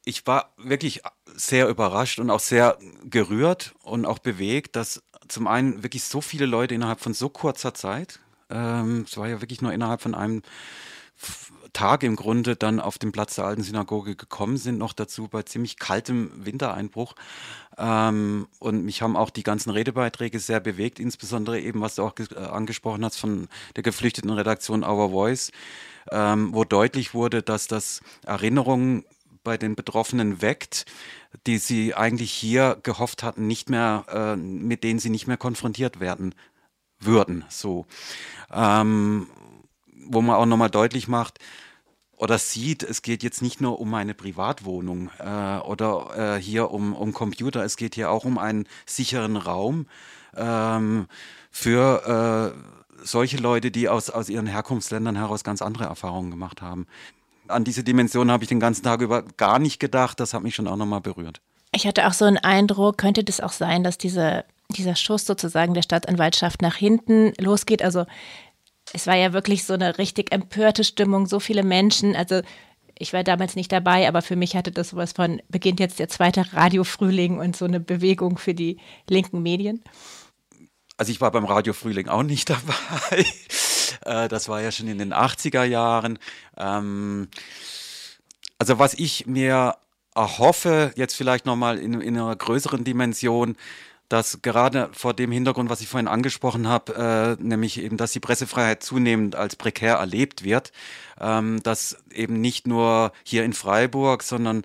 ich war wirklich sehr überrascht und auch sehr gerührt und auch bewegt, dass zum einen wirklich so viele Leute innerhalb von so kurzer Zeit, ähm, es war ja wirklich nur innerhalb von einem Tag im Grunde dann auf den Platz der alten Synagoge gekommen sind, noch dazu bei ziemlich kaltem Wintereinbruch. Ähm, und mich haben auch die ganzen Redebeiträge sehr bewegt, insbesondere eben, was du auch äh, angesprochen hast von der geflüchteten Redaktion Our Voice, ähm, wo deutlich wurde, dass das Erinnerungen bei den Betroffenen weckt, die sie eigentlich hier gehofft hatten, nicht mehr, äh, mit denen sie nicht mehr konfrontiert werden würden. So. Ähm, wo man auch nochmal deutlich macht, oder sieht, es geht jetzt nicht nur um eine Privatwohnung äh, oder äh, hier um, um Computer, es geht hier auch um einen sicheren Raum ähm, für äh, solche Leute, die aus, aus ihren Herkunftsländern heraus ganz andere Erfahrungen gemacht haben an diese Dimension habe ich den ganzen Tag über gar nicht gedacht. Das hat mich schon auch nochmal berührt. Ich hatte auch so einen Eindruck, könnte das auch sein, dass diese, dieser Schuss sozusagen der Staatsanwaltschaft nach hinten losgeht? Also es war ja wirklich so eine richtig empörte Stimmung, so viele Menschen. Also ich war damals nicht dabei, aber für mich hatte das sowas von, beginnt jetzt der zweite Radiofrühling und so eine Bewegung für die linken Medien. Also ich war beim Radiofrühling auch nicht [laughs] dabei. Äh, das war ja schon in den 80er Jahren. Ähm, also was ich mir erhoffe, jetzt vielleicht nochmal in, in einer größeren Dimension, dass gerade vor dem Hintergrund, was ich vorhin angesprochen habe, äh, nämlich eben, dass die Pressefreiheit zunehmend als prekär erlebt wird, ähm, dass eben nicht nur hier in Freiburg, sondern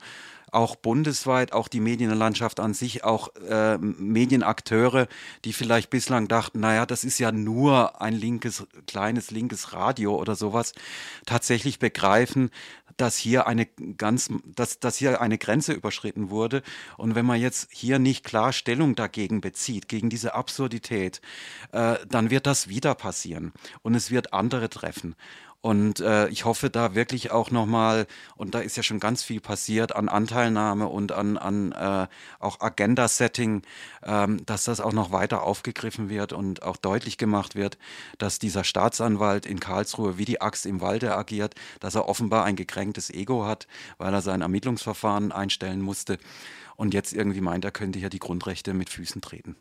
auch bundesweit, auch die Medienlandschaft an sich, auch äh, Medienakteure, die vielleicht bislang dachten, naja, das ist ja nur ein linkes, kleines linkes Radio oder sowas, tatsächlich begreifen, dass hier eine ganz, dass, dass hier eine Grenze überschritten wurde. Und wenn man jetzt hier nicht klar Stellung dagegen bezieht, gegen diese Absurdität, äh, dann wird das wieder passieren und es wird andere treffen. Und äh, ich hoffe da wirklich auch nochmal, und da ist ja schon ganz viel passiert an Anteilnahme und an, an äh, auch Agenda-Setting, ähm, dass das auch noch weiter aufgegriffen wird und auch deutlich gemacht wird, dass dieser Staatsanwalt in Karlsruhe wie die Axt im Walde agiert, dass er offenbar ein gekränktes Ego hat, weil er sein Ermittlungsverfahren einstellen musste und jetzt irgendwie meint, er könnte hier die Grundrechte mit Füßen treten.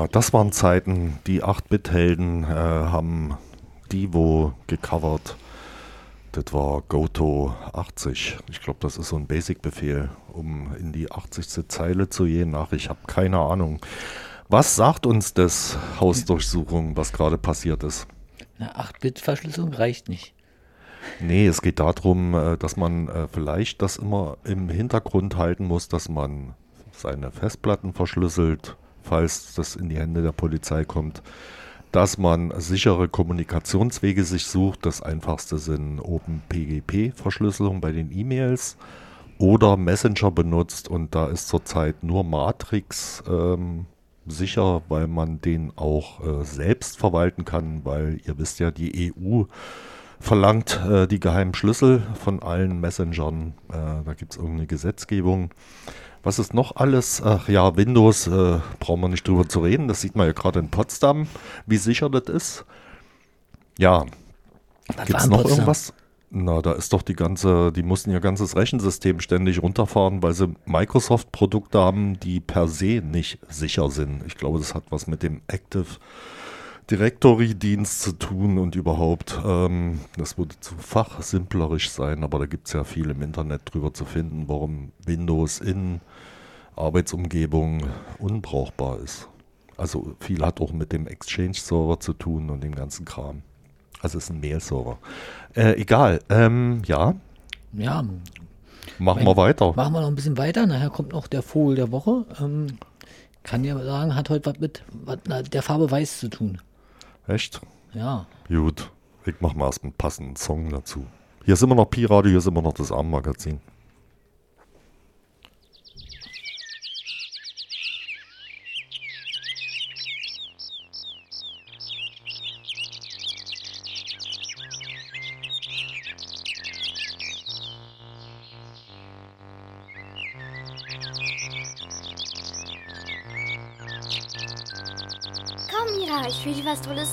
War das waren Zeiten, die 8-Bit-Helden äh, haben Divo gecovert. Das war Goto 80. Ich glaube, das ist so ein Basic-Befehl, um in die 80. Zeile zu gehen. Ach, ich habe keine Ahnung. Was sagt uns das Hausdurchsuchung, was gerade passiert ist? Eine 8-Bit-Verschlüsselung reicht nicht. Nee, es geht darum, äh, dass man äh, vielleicht das immer im Hintergrund halten muss, dass man seine Festplatten verschlüsselt, falls das in die Hände der Polizei kommt, dass man sichere Kommunikationswege sich sucht. Das einfachste sind OpenPGP-Verschlüsselung bei den E-Mails oder Messenger benutzt und da ist zurzeit nur Matrix ähm, sicher, weil man den auch äh, selbst verwalten kann, weil ihr wisst ja, die EU verlangt äh, die geheimen Schlüssel von allen Messengern. Äh, da gibt es irgendeine Gesetzgebung. Was ist noch alles? Ach ja, Windows, äh, brauchen wir nicht drüber zu reden. Das sieht man ja gerade in Potsdam, wie sicher das ist. Ja, gibt es noch Potsdam? irgendwas? Na, da ist doch die ganze, die mussten ihr ganzes Rechensystem ständig runterfahren, weil sie Microsoft-Produkte haben, die per se nicht sicher sind. Ich glaube, das hat was mit dem Active Directory-Dienst zu tun und überhaupt, ähm, das würde zu fachsimplerisch sein, aber da gibt es ja viel im Internet drüber zu finden, warum Windows in Arbeitsumgebung unbrauchbar ist. Also viel hat auch mit dem Exchange-Server zu tun und dem ganzen Kram. Also es ist ein Mail-Server. Äh, egal, ähm, ja. Ja. Machen wir weiter. Machen wir noch ein bisschen weiter. Nachher kommt noch der Vogel der Woche. Ähm, kann ja sagen, hat heute was mit was, na, der Farbe Weiß zu tun. Echt? Ja. Gut. Ich mach mal erst einen passenden Song dazu. Hier ist immer noch Pi-Radio, hier ist immer noch das Abendmagazin. Komm, Mira, ich will dir was Tolles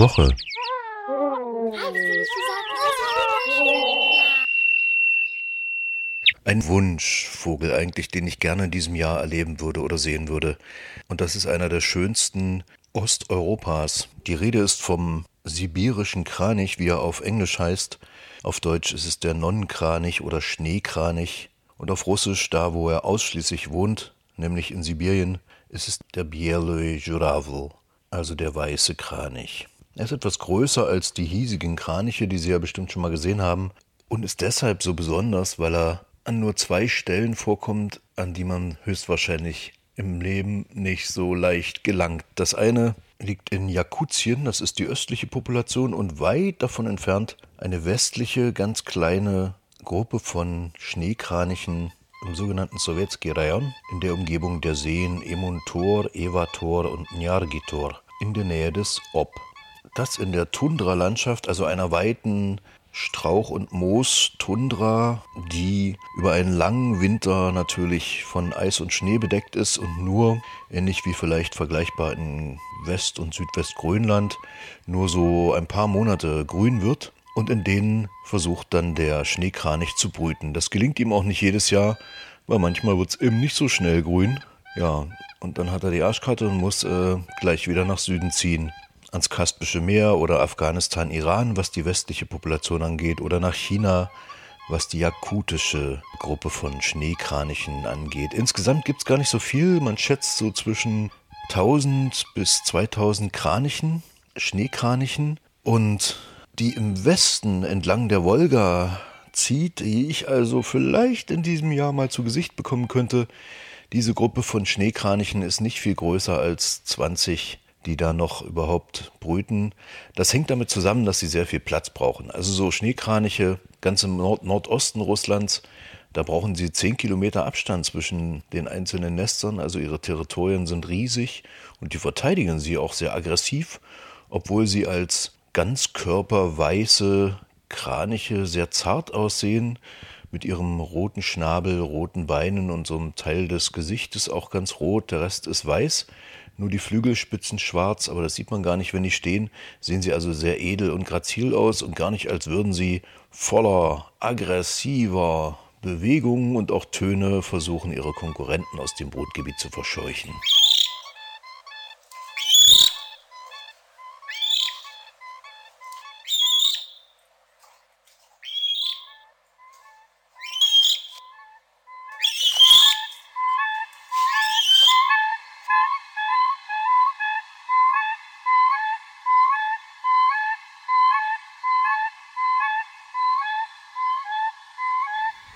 Woche. Ein Wunschvogel eigentlich, den ich gerne in diesem Jahr erleben würde oder sehen würde. Und das ist einer der schönsten Osteuropas. Die Rede ist vom sibirischen Kranich, wie er auf Englisch heißt. Auf Deutsch ist es der Nonnenkranich oder Schneekranich. Und auf Russisch, da wo er ausschließlich wohnt, nämlich in Sibirien, ist es der Bieloi Juravel, also der weiße Kranich. Er ist etwas größer als die hiesigen Kraniche, die Sie ja bestimmt schon mal gesehen haben, und ist deshalb so besonders, weil er an nur zwei Stellen vorkommt, an die man höchstwahrscheinlich im Leben nicht so leicht gelangt. Das eine liegt in Jakutien, das ist die östliche Population, und weit davon entfernt eine westliche, ganz kleine Gruppe von Schneekranichen im sogenannten Sowjetski Rayon in der Umgebung der Seen Emuntor, Evator und Njargitor in der Nähe des Ob. Das in der Tundralandschaft, also einer weiten Strauch- und Moos-Tundra, die über einen langen Winter natürlich von Eis und Schnee bedeckt ist und nur, ähnlich wie vielleicht vergleichbar in West- und Südwestgrönland, nur so ein paar Monate grün wird und in denen versucht dann der Schneekranich zu brüten. Das gelingt ihm auch nicht jedes Jahr, weil manchmal wird es eben nicht so schnell grün. Ja, und dann hat er die Arschkarte und muss äh, gleich wieder nach Süden ziehen ans Kaspische Meer oder Afghanistan, Iran, was die westliche Population angeht, oder nach China, was die jakutische Gruppe von Schneekranichen angeht. Insgesamt gibt es gar nicht so viel. Man schätzt so zwischen 1000 bis 2000 Kranichen, Schneekranichen. Und die im Westen entlang der Wolga zieht, die ich also vielleicht in diesem Jahr mal zu Gesicht bekommen könnte, diese Gruppe von Schneekranichen ist nicht viel größer als 20 die da noch überhaupt brüten. Das hängt damit zusammen, dass sie sehr viel Platz brauchen. Also so Schneekraniche ganz im Nord Nordosten Russlands, da brauchen sie 10 Kilometer Abstand zwischen den einzelnen Nestern. Also ihre Territorien sind riesig und die verteidigen sie auch sehr aggressiv, obwohl sie als ganzkörperweiße Kraniche sehr zart aussehen, mit ihrem roten Schnabel, roten Beinen und so einem Teil des Gesichtes auch ganz rot, der Rest ist weiß nur die Flügelspitzen schwarz, aber das sieht man gar nicht, wenn die stehen. Sehen sie also sehr edel und grazil aus und gar nicht, als würden sie voller aggressiver Bewegungen und auch Töne versuchen, ihre Konkurrenten aus dem Brutgebiet zu verscheuchen.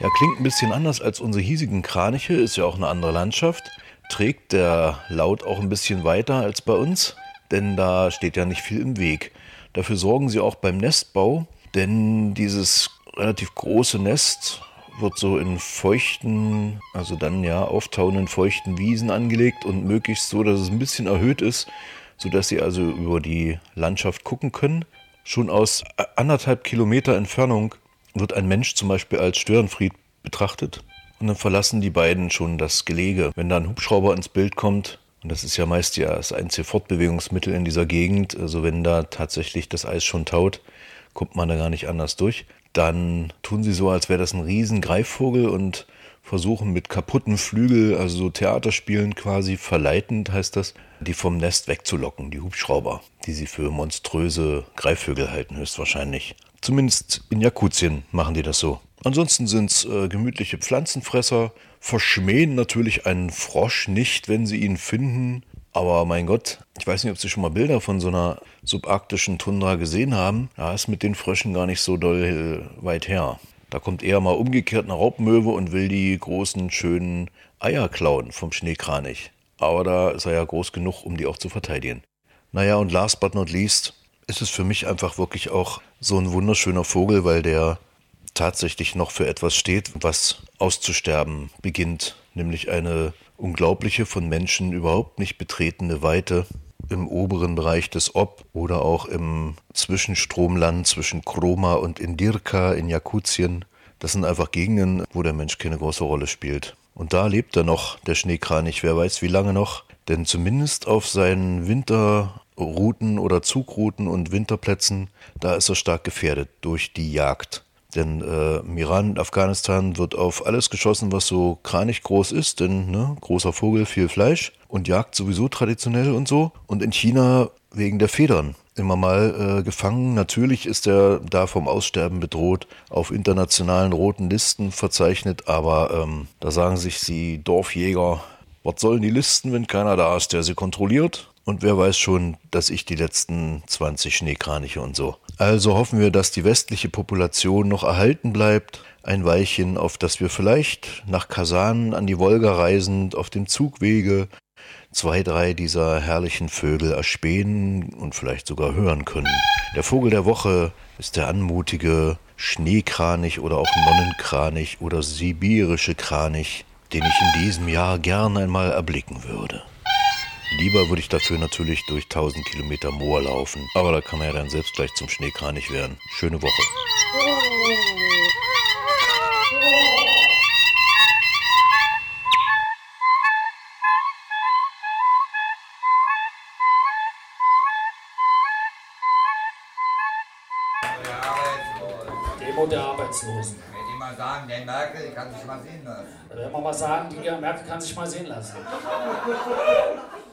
Ja, klingt ein bisschen anders als unsere hiesigen Kraniche, ist ja auch eine andere Landschaft. Trägt der Laut auch ein bisschen weiter als bei uns, denn da steht ja nicht viel im Weg. Dafür sorgen sie auch beim Nestbau, denn dieses relativ große Nest wird so in feuchten, also dann ja auftauenden feuchten Wiesen angelegt und möglichst so, dass es ein bisschen erhöht ist, sodass sie also über die Landschaft gucken können. Schon aus anderthalb Kilometer Entfernung wird ein Mensch zum Beispiel als Störenfried betrachtet und dann verlassen die beiden schon das Gelege. Wenn da ein Hubschrauber ins Bild kommt, und das ist ja meist ja das einzige Fortbewegungsmittel in dieser Gegend, also wenn da tatsächlich das Eis schon taut, kommt man da gar nicht anders durch, dann tun sie so, als wäre das ein riesen Greifvogel und versuchen mit kaputten Flügel, also so Theaterspielen quasi verleitend heißt das, die vom Nest wegzulocken, die Hubschrauber, die sie für monströse Greifvögel halten, höchstwahrscheinlich. Zumindest in Jakutien machen die das so. Ansonsten sind es äh, gemütliche Pflanzenfresser, verschmähen natürlich einen Frosch nicht, wenn sie ihn finden. Aber mein Gott, ich weiß nicht, ob Sie schon mal Bilder von so einer subarktischen Tundra gesehen haben. Da ist mit den Fröschen gar nicht so doll weit her. Da kommt eher mal umgekehrt eine Raubmöwe und will die großen, schönen Eier klauen vom Schneekranich. Aber da ist er ja groß genug, um die auch zu verteidigen. Naja, und last but not least ist es für mich einfach wirklich auch so ein wunderschöner Vogel, weil der tatsächlich noch für etwas steht, was auszusterben beginnt, nämlich eine unglaubliche, von Menschen überhaupt nicht betretene Weite im oberen Bereich des Ob oder auch im Zwischenstromland zwischen Kroma und Indirka in Jakutien. Das sind einfach Gegenden, wo der Mensch keine große Rolle spielt. Und da lebt er noch, der Schneekranich, wer weiß wie lange noch. Denn zumindest auf seinen Routen oder Zugrouten und Winterplätzen, da ist er stark gefährdet durch die Jagd. Denn äh, im Iran Afghanistan wird auf alles geschossen, was so kranig groß ist, denn ne, großer Vogel, viel Fleisch und Jagd sowieso traditionell und so. Und in China wegen der Federn immer mal äh, gefangen. Natürlich ist er da vom Aussterben bedroht, auf internationalen roten Listen verzeichnet, aber ähm, da sagen sich die Dorfjäger, was sollen die Listen, wenn keiner da ist, der sie kontrolliert? Und wer weiß schon, dass ich die letzten 20 Schneekraniche und so. Also hoffen wir, dass die westliche Population noch erhalten bleibt. Ein Weilchen, auf das wir vielleicht nach Kasan an die Wolga reisend auf dem Zugwege zwei, drei dieser herrlichen Vögel erspähen und vielleicht sogar hören können. Der Vogel der Woche ist der anmutige Schneekranich oder auch Nonnenkranich oder sibirische Kranich, den ich in diesem Jahr gern einmal erblicken würde. Lieber würde ich dafür natürlich durch 1000 Kilometer Moor laufen, aber da kann man ja dann selbst gleich zum Schneekranich werden. Schöne Woche. Demo der Arbeitslosen. Wenn die mal sagen, der Merkel kann sich mal sehen lassen. Da werden wir mal sagen, die Merkel kann sich mal sehen lassen. [laughs]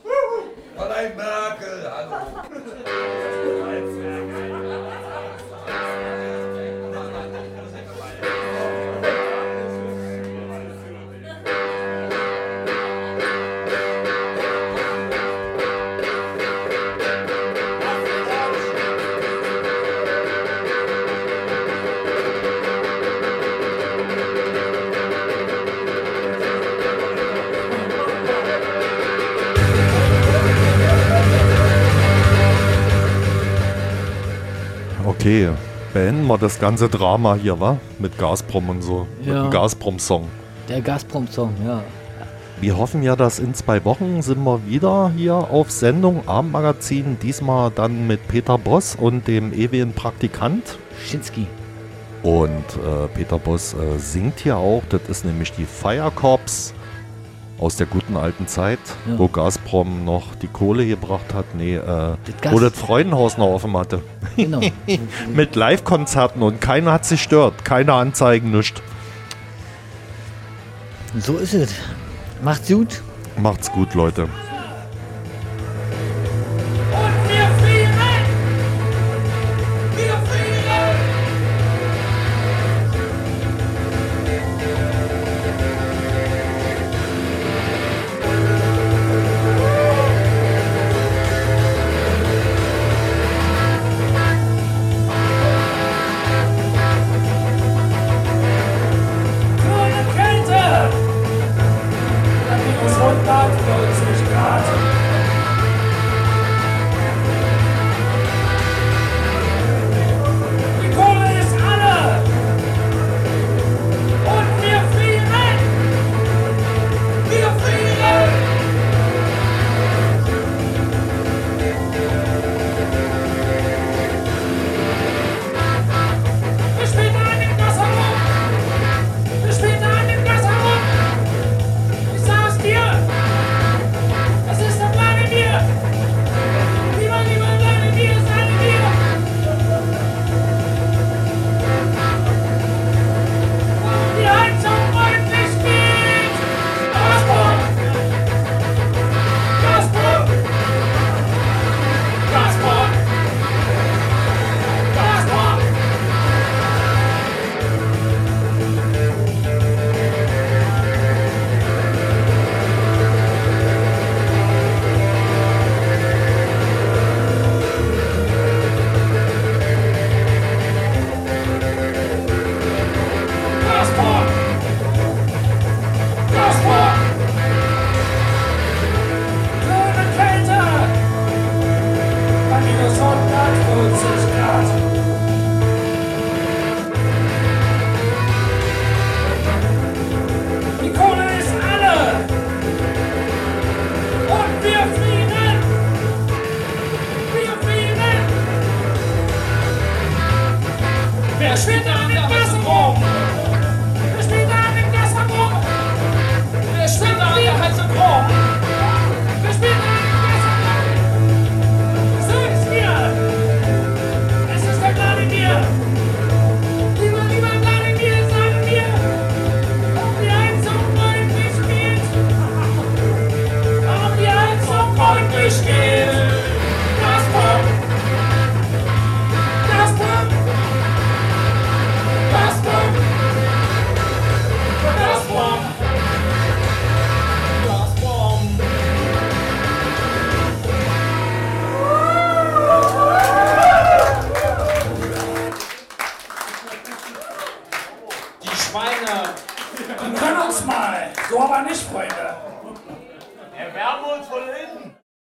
Fräulein Merkel, hallo. Okay, beenden wir das ganze Drama hier, wa? Mit Gazprom und so. Mit Ja. dem Gazprom-Song. Der Gazprom-Song, ja. Wir hoffen ja, dass in zwei Wochen sind wir wieder hier auf Sendung Abendmagazin. Diesmal dann mit Peter Boss und dem ewigen Praktikant. Schinski. Und äh, Peter Boss äh, singt hier auch. Das ist nämlich die Fire Corps aus der guten alten Zeit, Ja. wo Gazprom noch die Kohle gebracht hat. Nee, äh, Gas- wo das Freudenhaus noch offen hatte. Genau. [laughs] Mit Live-Konzerten und keiner hat sich stört. Keine Anzeigen, nichts. So ist es. Macht's gut. Macht's gut, Leute.